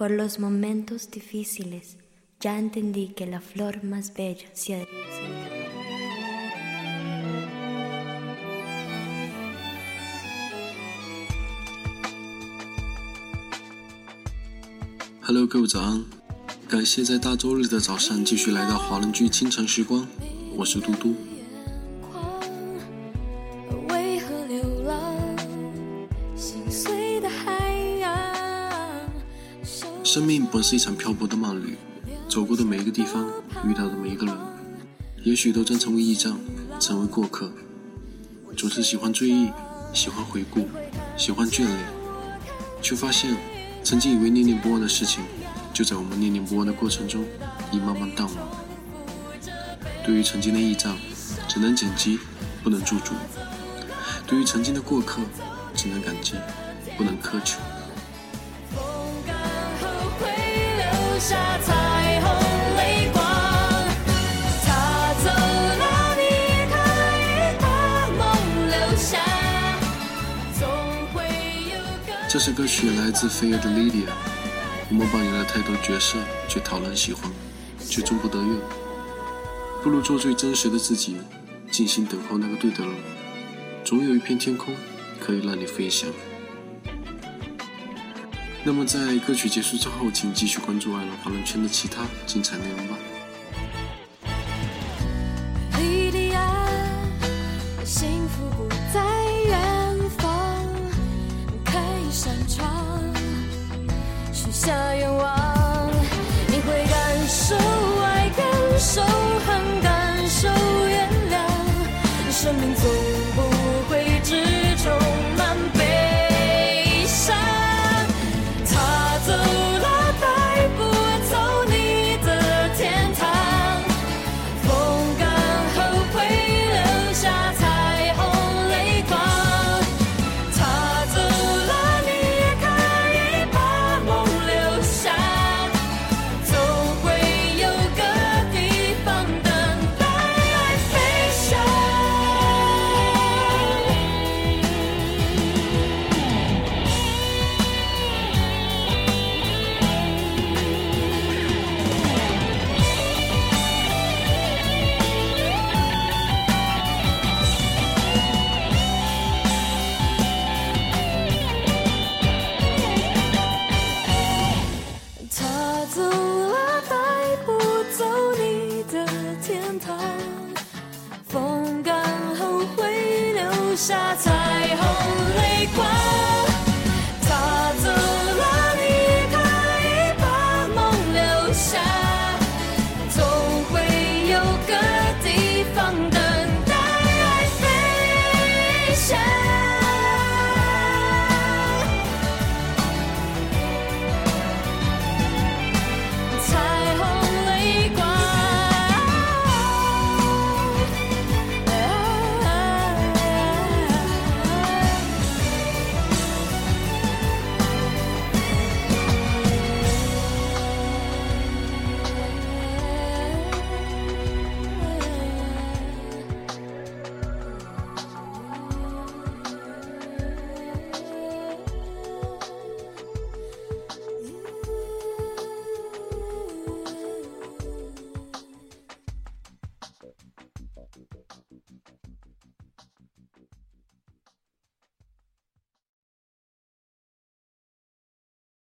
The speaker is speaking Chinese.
por los momentos difíciles, ya entendí que la flor más bella se ha Hello，各位早安！感谢在大周日的早上继续来到华人居清晨时光，我是嘟嘟。生命本是一场漂泊的漫旅，走过的每一个地方，遇到的每一个人，也许都将成为驿站，成为过客。总是喜欢追忆，喜欢回顾，喜欢眷恋，却发现曾经以为念念不忘的事情，就在我们念念不忘的过程中，已慢慢淡忘。对于曾经的驿站，只能剪辑，不能驻足；对于曾经的过客，只能感激，不能苛求。这首歌曲来自飞儿的《Lydia》，我们扮演了太多角色，却讨人喜欢，却终不得愿。不如做最真实的自己，静心等候那个对的人。总有一片天空可以让你飞翔。那么在歌曲结束之后，请继续关注爱乐评论圈的其他精彩内容吧。幸福不在远方，开一扇窗，许下愿望，你会感受爱，感受恨，感受原谅，生命。沙滩